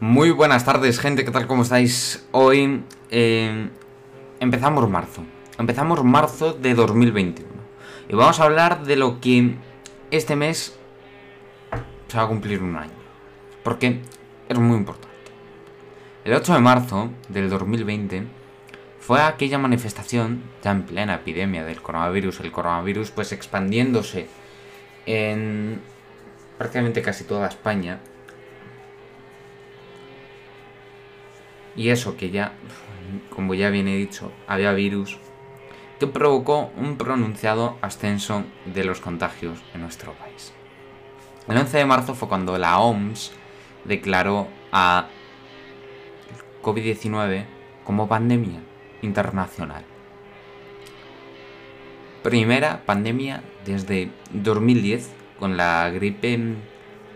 Muy buenas tardes, gente, ¿qué tal? ¿Cómo estáis? Hoy eh, empezamos marzo. Empezamos marzo de 2021. Y vamos a hablar de lo que este mes se va a cumplir un año. Porque es muy importante. El 8 de marzo del 2020 fue aquella manifestación, ya en plena epidemia del coronavirus, el coronavirus pues expandiéndose en prácticamente casi toda España Y eso que ya, como ya viene dicho, había virus que provocó un pronunciado ascenso de los contagios en nuestro país. El 11 de marzo fue cuando la OMS declaró a COVID-19 como pandemia internacional. Primera pandemia desde 2010 con la gripe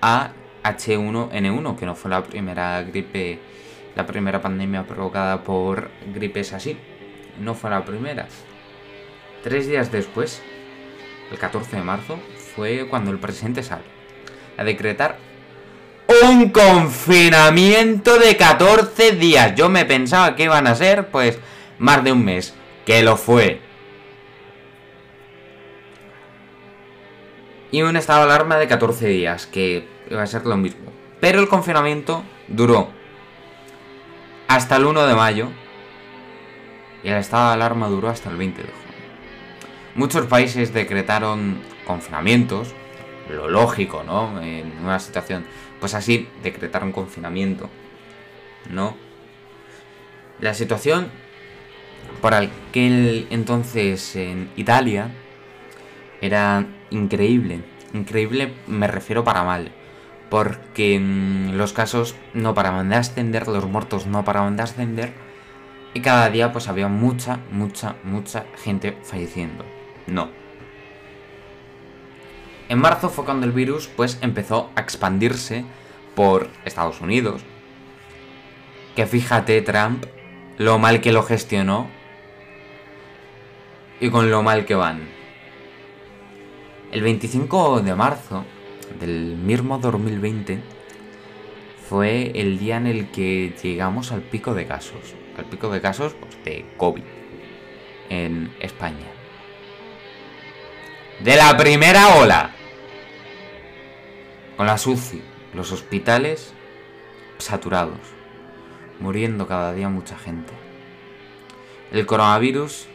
AH1N1, que no fue la primera gripe la primera pandemia provocada por gripes así. No fue la primera. Tres días después, el 14 de marzo, fue cuando el presidente sale a decretar un confinamiento de 14 días. Yo me pensaba que iban a ser, pues, más de un mes. Que lo fue. Y un estado de alarma de 14 días, que iba a ser lo mismo. Pero el confinamiento duró hasta el 1 de mayo y el estado de alarma duró hasta el 20 de junio. Muchos países decretaron confinamientos, lo lógico, ¿no? En una situación, pues así, decretaron confinamiento, ¿no? La situación por aquel entonces en Italia era increíble. Increíble me refiero para mal porque los casos no paraban de ascender, los muertos no paraban de ascender y cada día pues había mucha, mucha, mucha gente falleciendo. No. En marzo fue cuando el virus pues empezó a expandirse por Estados Unidos. Que fíjate Trump lo mal que lo gestionó y con lo mal que van. El 25 de marzo del mismo 2020 fue el día en el que llegamos al pico de casos. Al pico de casos pues, de COVID en España. De la primera ola. Con la SUCI, los hospitales saturados. Muriendo cada día mucha gente. El coronavirus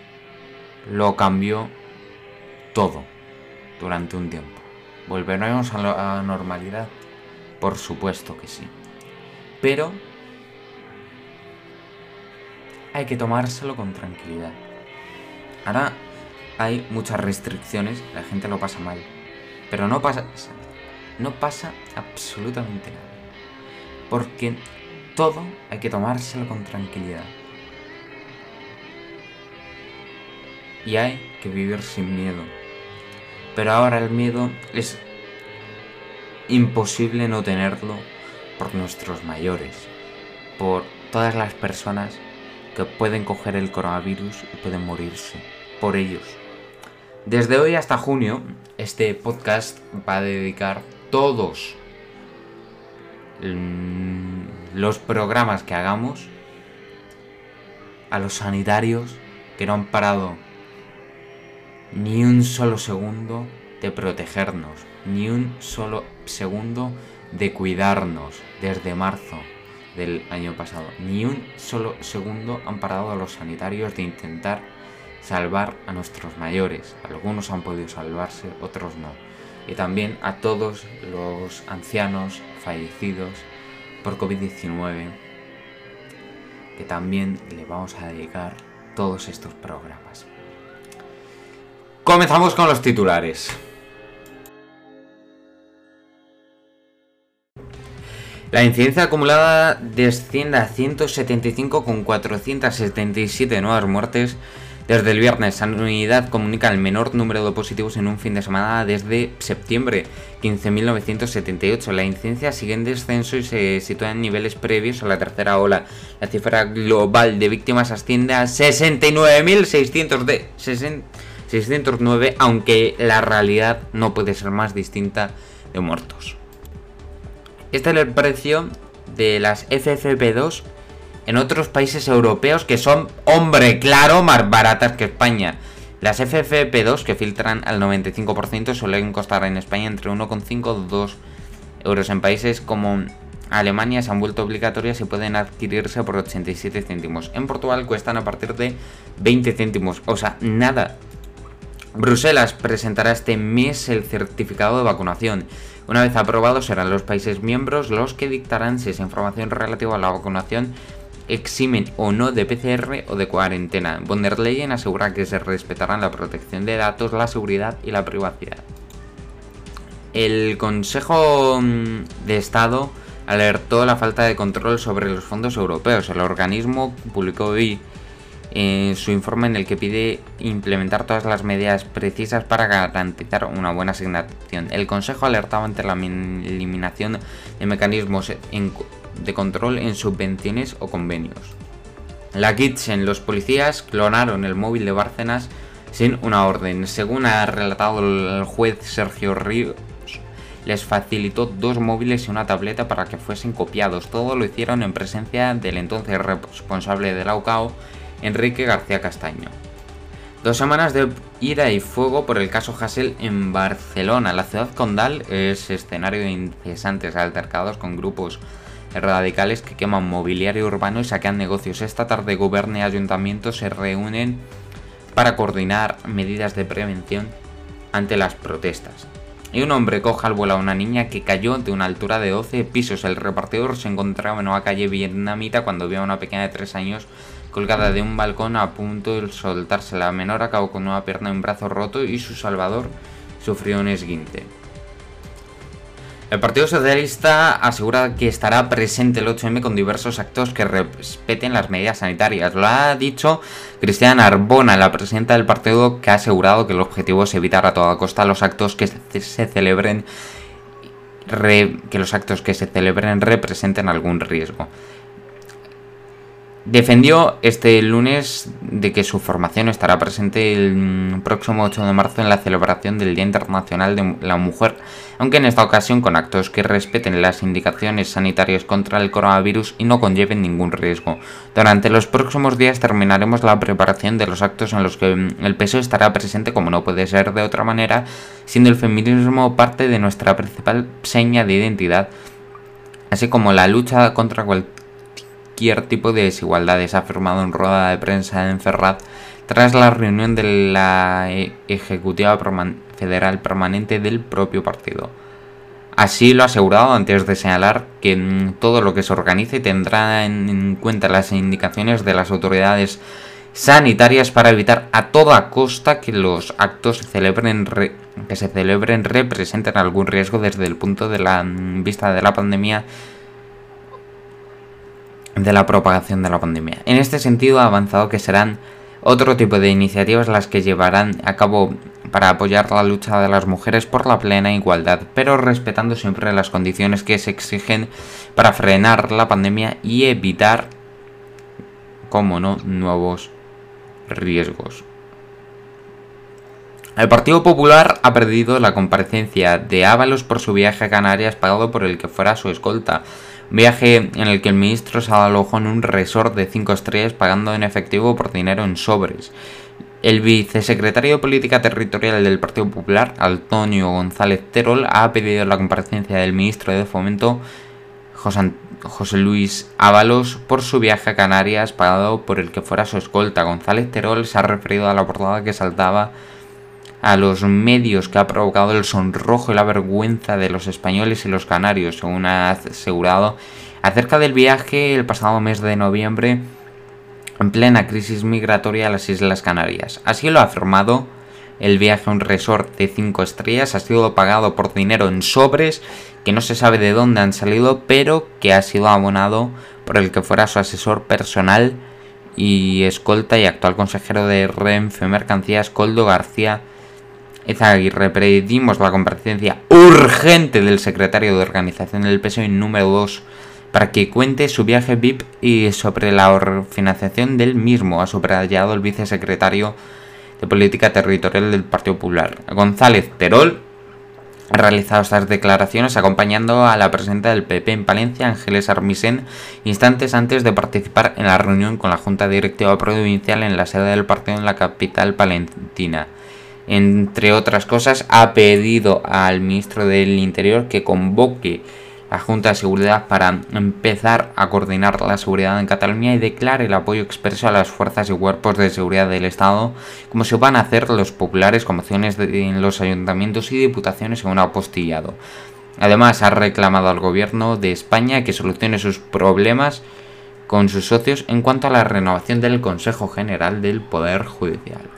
lo cambió todo durante un tiempo. ¿Volveremos a la normalidad? Por supuesto que sí. Pero hay que tomárselo con tranquilidad. Ahora hay muchas restricciones, la gente lo pasa mal. Pero no pasa, no pasa absolutamente nada. Porque todo hay que tomárselo con tranquilidad. Y hay que vivir sin miedo. Pero ahora el miedo es imposible no tenerlo por nuestros mayores, por todas las personas que pueden coger el coronavirus y pueden morirse, por ellos. Desde hoy hasta junio, este podcast va a dedicar todos los programas que hagamos a los sanitarios que no han parado ni un solo segundo de protegernos, ni un solo segundo de cuidarnos desde marzo del año pasado. Ni un solo segundo han parado a los sanitarios de intentar salvar a nuestros mayores. Algunos han podido salvarse, otros no. Y también a todos los ancianos fallecidos por COVID-19, que también le vamos a dedicar todos estos programas. Comenzamos con los titulares. La incidencia acumulada desciende a 175 con 477 nuevas muertes desde el viernes. Sanidad comunica el menor número de positivos en un fin de semana desde septiembre, 15.978. La incidencia sigue en descenso y se sitúa en niveles previos a la tercera ola. La cifra global de víctimas asciende a 69.600 de 609, aunque la realidad no puede ser más distinta de muertos. Este es el precio de las FFP2 en otros países europeos que son, hombre, claro, más baratas que España. Las FFP2 que filtran al 95% suelen costar en España entre 1,5 y 2 euros. En países como Alemania se han vuelto obligatorias y pueden adquirirse por 87 céntimos. En Portugal cuestan a partir de 20 céntimos. O sea, nada. Bruselas presentará este mes el certificado de vacunación. Una vez aprobado serán los países miembros los que dictarán si esa información relativa a la vacunación eximen o no de PCR o de cuarentena. Von der Leyen asegura que se respetarán la protección de datos, la seguridad y la privacidad. El Consejo mm, de Estado alertó la falta de control sobre los fondos europeos. El organismo publicó hoy eh, su informe en el que pide implementar todas las medidas precisas para garantizar una buena asignación. El Consejo alertaba ante la eliminación de mecanismos de control en subvenciones o convenios. La Kitchen, los policías clonaron el móvil de Bárcenas sin una orden. Según ha relatado el juez Sergio Ríos, les facilitó dos móviles y una tableta para que fuesen copiados. Todo lo hicieron en presencia del entonces responsable del AUCAO Enrique García Castaño. Dos semanas de ira y fuego por el caso Hassel en Barcelona. La ciudad condal es escenario de incesantes altercados con grupos radicales que queman mobiliario urbano y saquean negocios. Esta tarde gobierno y ayuntamientos se reúnen para coordinar medidas de prevención ante las protestas. Y un hombre coja al vuelo a una niña que cayó de una altura de 12 pisos. El repartidor se encontraba en una calle vietnamita cuando vio a una pequeña de 3 años colgada de un balcón a punto de soltarse. La menor acabó con una pierna y un brazo roto y su salvador sufrió un esguinte. El Partido Socialista asegura que estará presente el 8M con diversos actos que respeten las medidas sanitarias. Lo ha dicho Cristiana Arbona, la presidenta del partido, que ha asegurado que el objetivo es evitar a toda costa los actos que se celebren que los actos que se celebren representen algún riesgo. Defendió este lunes de que su formación estará presente el próximo 8 de marzo en la celebración del Día Internacional de la Mujer, aunque en esta ocasión con actos que respeten las indicaciones sanitarias contra el coronavirus y no conlleven ningún riesgo. Durante los próximos días terminaremos la preparación de los actos en los que el peso estará presente como no puede ser de otra manera, siendo el feminismo parte de nuestra principal seña de identidad, así como la lucha contra cualquier cualquier tipo de desigualdades, ha afirmado en rueda de prensa en Ferraz tras la reunión de la e-, Ejecutiva Federal Permanente del propio partido. Así lo ha asegurado antes de señalar que todo lo que se organice tendrá en cuenta las indicaciones de las autoridades sanitarias para evitar a toda costa que los actos que se celebren representen algún riesgo desde el punto de la vista de la pandemia de la propagación de la pandemia. En este sentido ha avanzado que serán otro tipo de iniciativas las que llevarán a cabo para apoyar la lucha de las mujeres por la plena igualdad, pero respetando siempre las condiciones que se exigen para frenar la pandemia y evitar, como no, nuevos riesgos. El Partido Popular ha perdido la comparecencia de Ábalos por su viaje a Canarias pagado por el que fuera su escolta. Viaje en el que el ministro se alojó en un resort de 5 estrellas pagando en efectivo por dinero en sobres. El vicesecretario de Política Territorial del Partido Popular, Antonio González Terol, ha pedido la comparecencia del ministro de Fomento, José Luis Ábalos, por su viaje a Canarias pagado por el que fuera su escolta. González Terol se ha referido a la portada que saltaba a los medios que ha provocado el sonrojo y la vergüenza de los españoles y los canarios, según ha asegurado acerca del viaje el pasado mes de noviembre en plena crisis migratoria a las Islas Canarias. Así lo ha afirmado. El viaje a un resort de 5 estrellas ha sido pagado por dinero en sobres que no se sabe de dónde han salido, pero que ha sido abonado por el que fuera su asesor personal y escolta y actual consejero de Renfe Mercancías, Coldo García Ezaguirre, pedimos la comparecencia urgente del secretario de organización del PSOE número 2 para que cuente su viaje VIP y sobre la financiación del mismo, ha subrayado el vicesecretario de Política Territorial del Partido Popular. González Terol ha realizado estas declaraciones acompañando a la presidenta del PP en Palencia, Ángeles Armisen, instantes antes de participar en la reunión con la Junta Directiva Provincial en la sede del partido en la capital palentina. Entre otras cosas, ha pedido al ministro del Interior que convoque la Junta de Seguridad para empezar a coordinar la seguridad en Cataluña y declare el apoyo expreso a las fuerzas y cuerpos de seguridad del Estado, como se van a hacer los populares con en los ayuntamientos y diputaciones en un apostillado. Además, ha reclamado al gobierno de España que solucione sus problemas con sus socios en cuanto a la renovación del Consejo General del Poder Judicial.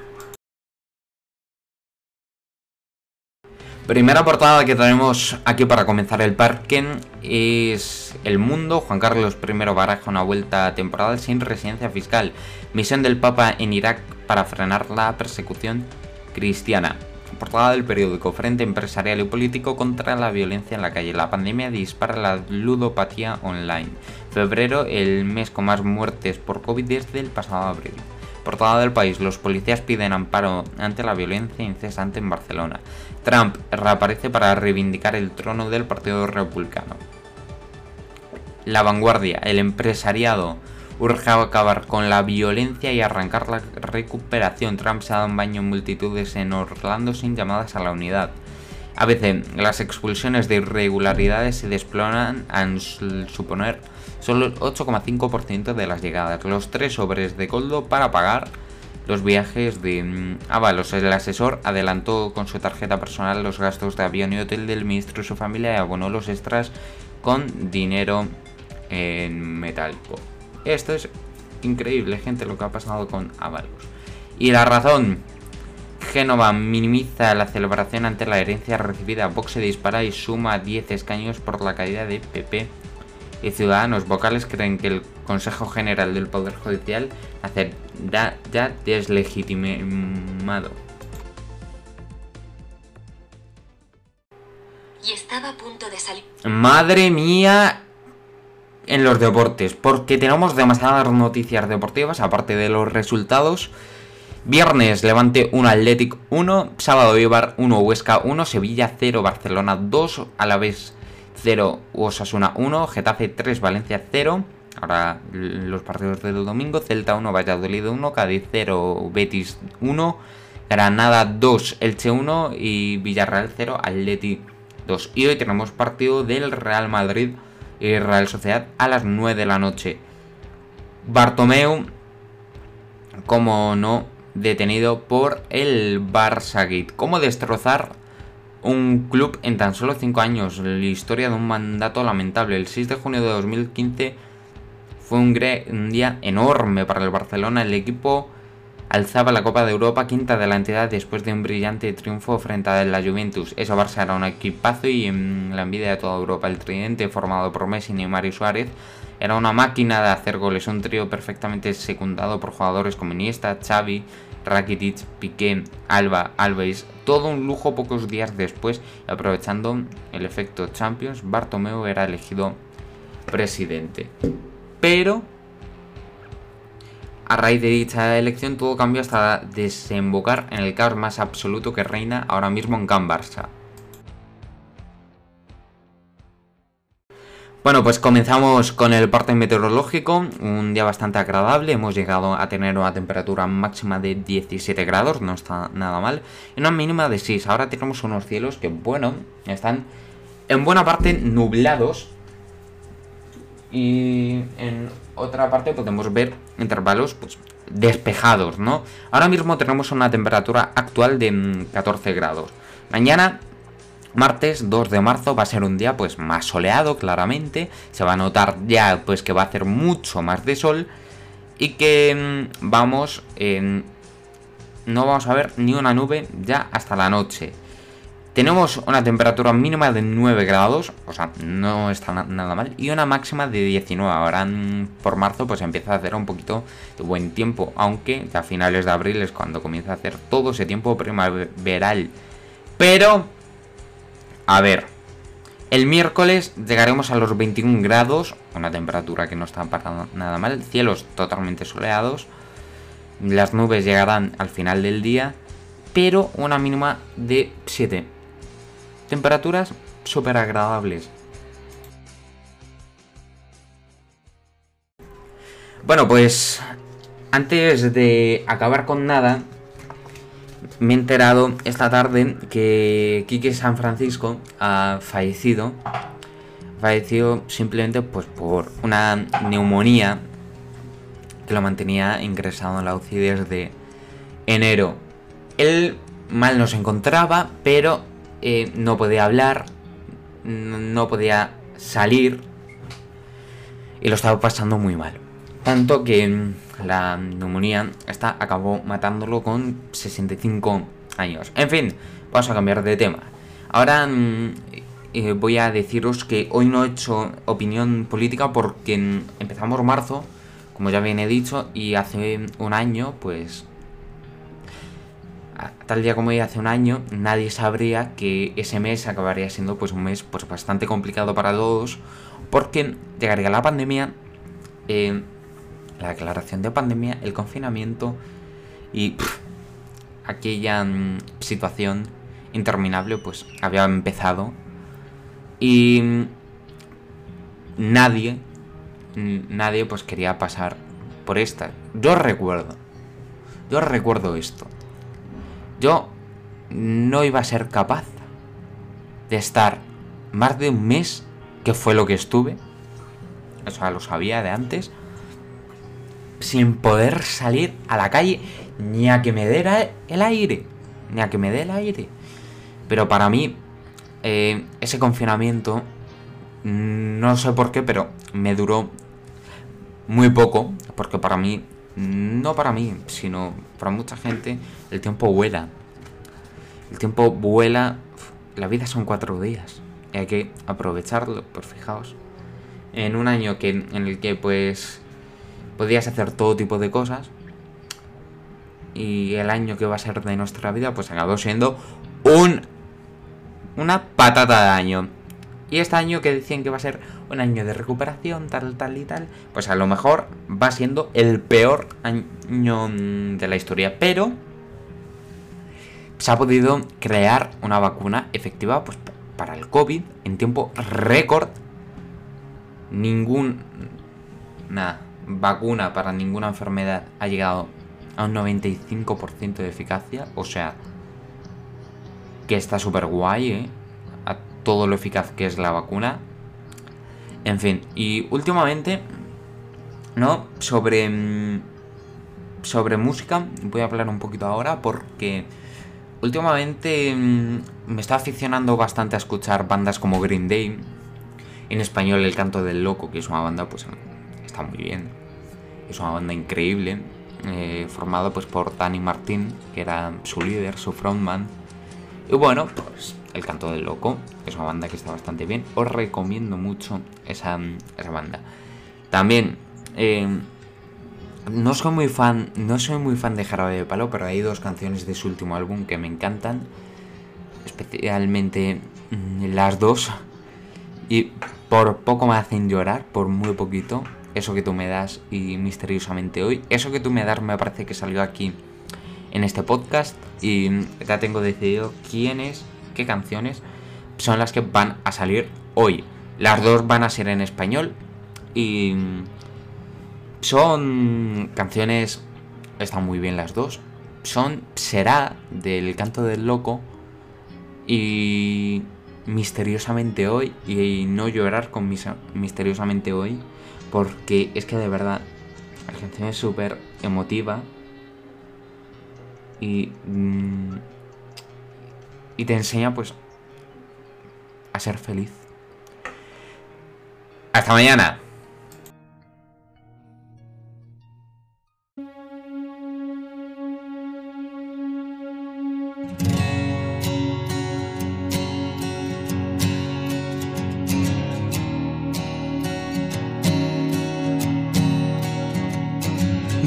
Primera portada que tenemos aquí para comenzar el parque es El Mundo. Juan Carlos I baraja una vuelta temporal sin residencia fiscal. Misión del Papa en Irak para frenar la persecución cristiana. Portada del periódico Frente Empresarial y Político contra la violencia en la calle. La pandemia dispara la ludopatía online. Febrero, el mes con más muertes por COVID desde el pasado abril. Portada del país, los policías piden amparo ante la violencia incesante en Barcelona. Trump reaparece para reivindicar el trono del Partido Republicano. La vanguardia, el empresariado urge acabar con la violencia y arrancar la recuperación. Trump se ha dado un baño en multitudes en Orlando sin llamadas a la unidad. A veces las expulsiones de irregularidades se desploran al suponer solo el 8,5% de las llegadas. Los tres sobres de coldo para pagar los viajes de mm, Avalos. El asesor adelantó con su tarjeta personal los gastos de avión y hotel del ministro y su familia y abonó los extras con dinero en metálico. Esto es increíble, gente, lo que ha pasado con Avalos. Y la razón. Génova minimiza la celebración ante la herencia recibida. Vox se dispara y suma 10 escaños por la caída de PP y ciudadanos vocales creen que el Consejo General del Poder Judicial hace ya deslegitimado. Y estaba a punto de salir. Madre mía, en los deportes, porque tenemos demasiadas noticias deportivas, aparte de los resultados. Viernes, Levante 1, Athletic 1, sábado, Ibar 1, Huesca 1, Sevilla 0, Barcelona 2, a la vez 0, Osasuna 1, Getafe 3, Valencia 0. Ahora los partidos del domingo, Celta 1, Valladolid 1, Cádiz 0, Betis 1, Granada 2, Elche 1 y Villarreal 0, Atleti 2. Y hoy tenemos partido del Real Madrid y Real Sociedad a las 9 de la noche. Bartomeu, como no, detenido por el Barça Gate. ¿Cómo destrozar un club en tan solo 5 años. La historia de un mandato lamentable. El 6 de junio de 2015 fue un, día enorme para el Barcelona. El equipo alzaba la Copa de Europa, quinta de la entidad, después de un brillante triunfo frente a la Juventus. Eso Barça era un equipazo y en la envidia de toda Europa. El tridente formado por Messi, Neymar y Suárez era una máquina de hacer goles. Un trío perfectamente secundado por jugadores como Iniesta, Xavi, Rakitic, Piqué, Alba, Alves, todo un lujo pocos días después, aprovechando el efecto Champions, Bartomeu era elegido presidente. Pero a raíz de dicha elección todo cambió hasta desembocar en el caos más absoluto que reina ahora mismo en Can Barça. Bueno, pues comenzamos con el parte meteorológico, un día bastante agradable, hemos llegado a tener una temperatura máxima de 17 grados, no está nada mal, y una mínima de 6. Ahora tenemos unos cielos que, bueno, están en buena parte nublados y en otra parte podemos ver intervalos pues, despejados, ¿no? Ahora mismo tenemos una temperatura actual de 14 mm, grados. Mañana Martes 2 de marzo va a ser un día pues más soleado claramente, se va a notar ya pues que va a hacer mucho más de sol y que mm, vamos en... no vamos a ver ni una nube ya hasta la noche. Tenemos una temperatura mínima de 9 grados, o sea, no está nada mal, y una máxima de 19. Ahora mm, por marzo pues empieza a hacer un poquito de buen tiempo, aunque a finales de abril es cuando comienza a hacer todo ese tiempo primaveral. Pero a ver, el miércoles llegaremos a los 21 grados, una temperatura que no está para nada mal, cielos totalmente soleados, las nubes llegarán al final del día, pero una mínima de 7. temperaturas súper agradables. Bueno, pues antes de acabar con nada, me he enterado esta tarde que Kike San Francisco ha fallecido. Falleció simplemente pues por una neumonía que lo mantenía ingresado en la UCI desde enero. Él mal no se encontraba, pero eh, no podía hablar, no podía salir y lo estaba pasando muy mal. Tanto que la neumonía esta acabó matándolo con 65 años. En fin, vamos a cambiar de tema. Ahora mm, eh, voy a deciros que hoy no he hecho opinión política porque mm, empezamos marzo, como ya bien he dicho, y hace un año, pues tal día como hoy hace un año, nadie sabría que ese mes acabaría siendo pues un mes pues bastante complicado para todos, porque llegaría la pandemia, eh, la declaración de pandemia, el confinamiento y aquella mm, situación interminable pues había empezado. Y mm, nadie, nadie pues quería pasar por esta. Yo recuerdo, yo recuerdo esto. Yo no iba a ser capaz de estar más de un mes, que fue lo que estuve, o sea, lo sabía de antes, sin poder salir a la calle ni a que me diera el aire, ni a que me dé el aire. Pero para mí, eh, ese confinamiento, no sé por qué, pero me duró muy poco, porque para mí no para mí, sino para mucha gente, el tiempo vuela. El tiempo vuela, la vida son cuatro días. Y hay que aprovecharlo, por fijaos. En un año que, en el que pues podías hacer todo tipo de cosas. Y el año que va a ser de nuestra vida, pues acabó siendo un una patata de año. Y este año que decían que va a ser un año de recuperación, tal, tal y tal, pues a lo mejor va siendo el peor año de la historia. Pero se ha podido crear una vacuna efectiva pues, para el COVID en tiempo récord. Ninguna vacuna para ninguna enfermedad ha llegado a un 95% de eficacia. O sea, que está súper guay, ¿eh? todo lo eficaz que es la vacuna. En fin, y últimamente, ¿no? Sobre, mm, sobre música, voy a hablar un poquito ahora porque últimamente mm, me está aficionando bastante a escuchar bandas como Green Day. En español El Canto del Loco, que es una banda, pues muy bien. Es una banda increíble, eh, formada pues por Danny Martín, que era su líder, su frontman. Y bueno, pues el Canto del Loco, es una banda que está bastante bien. Os recomiendo mucho esa, banda. También, eh, no soy muy fan, no soy muy fan de Jarabe de Palo, pero hay dos canciones de su último álbum que me encantan. Especialmente mm, las dos. Y por poco me hacen llorar, por muy poquito. Eso que tú me das y misteriosamente hoy. Eso que tú me das me parece que salió aquí en este podcast. Y ya tengo decidido quiénes qué canciones son las que van a salir hoy. Las dos van a ser en español y son canciones, están muy bien las dos. Son Será del canto del loco y misteriosamente hoy y no llorar con misteriosamente hoy porque es que de verdad la canción es súper emotiva y mm, y te enseña pues a ser feliz. Hasta mañana.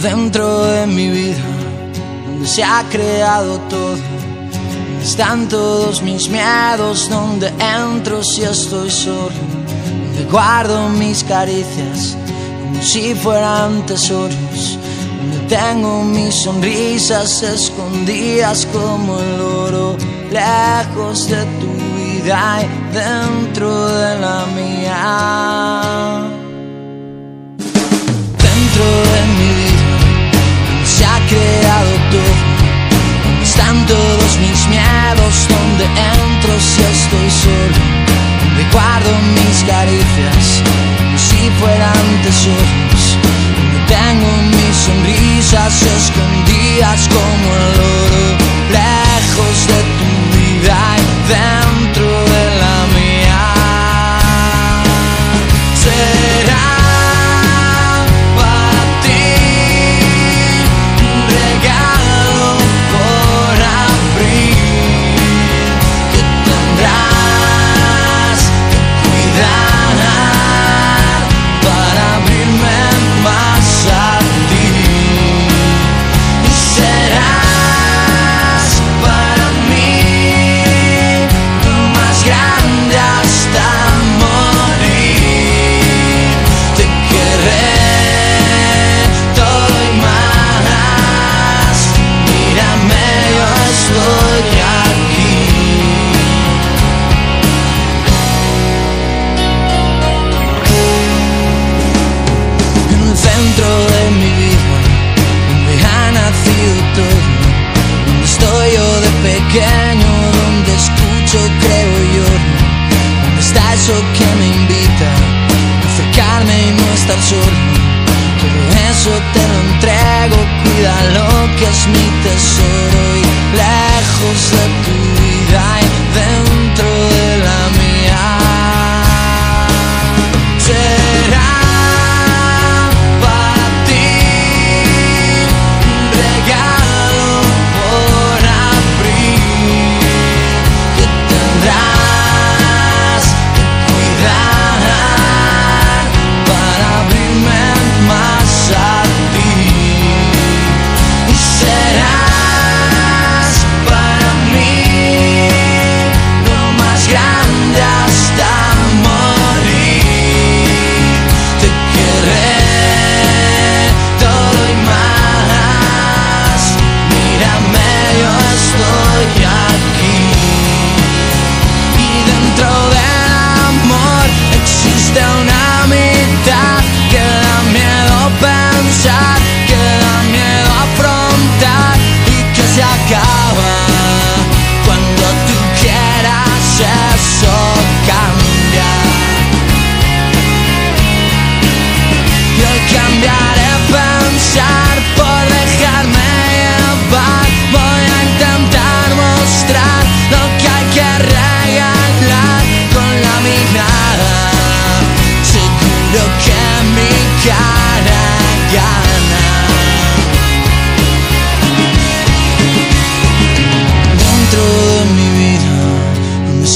dentro de mi vida, donde se ha creado todo. Donde están todos mis miedos, donde entro si estoy solo, donde guardo mis caricias como si fueran tesoros, donde tengo mis sonrisas escondidas como el oro, lejos de tu vida y dentro de la mía. besos, tengo mis sonrisas escondidas como el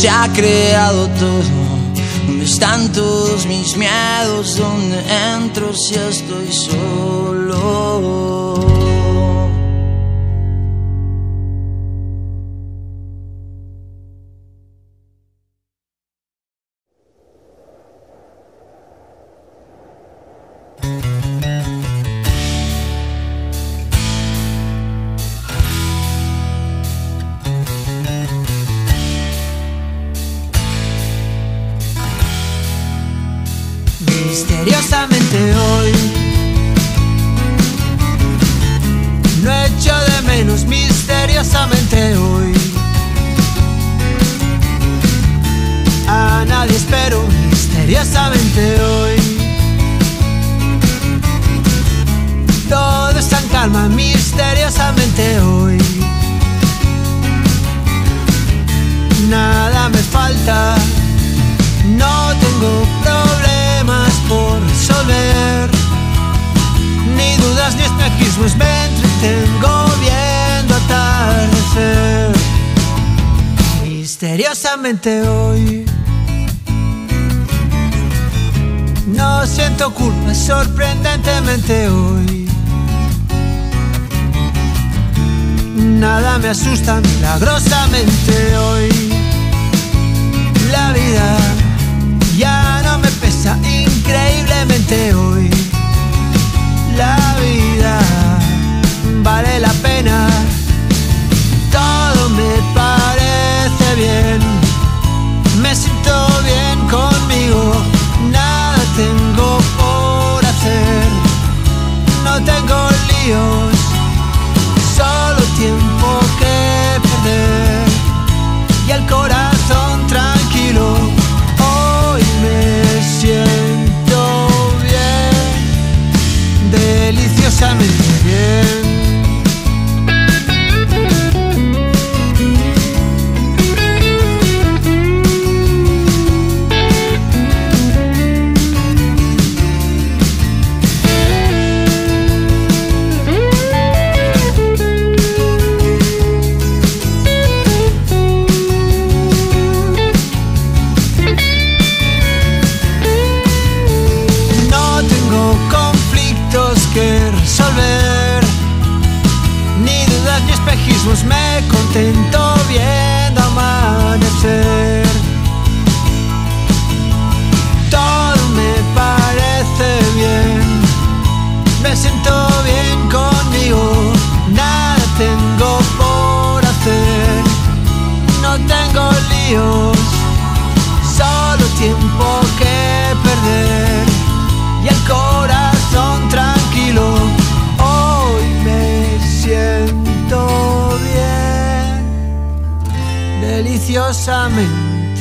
se ha creado todo. ¿Dónde están todos mis miedos? ¿Dónde entro si estoy solo? No tengo problemas por resolver, ni dudas ni espejismos. Me entretengo viendo atardecer. Misteriosamente hoy. No siento culpa sorprendentemente hoy. Nada me asusta milagrosamente hoy la vida ya no me pesa increíblemente hoy. La vida vale la pena, todo me parece bien, me siento bien conmigo. espejismos me contento viendo amanecer. Todo me parece bien, me siento bien conmigo, nada tengo por hacer, no tengo lío. Deliciosamente.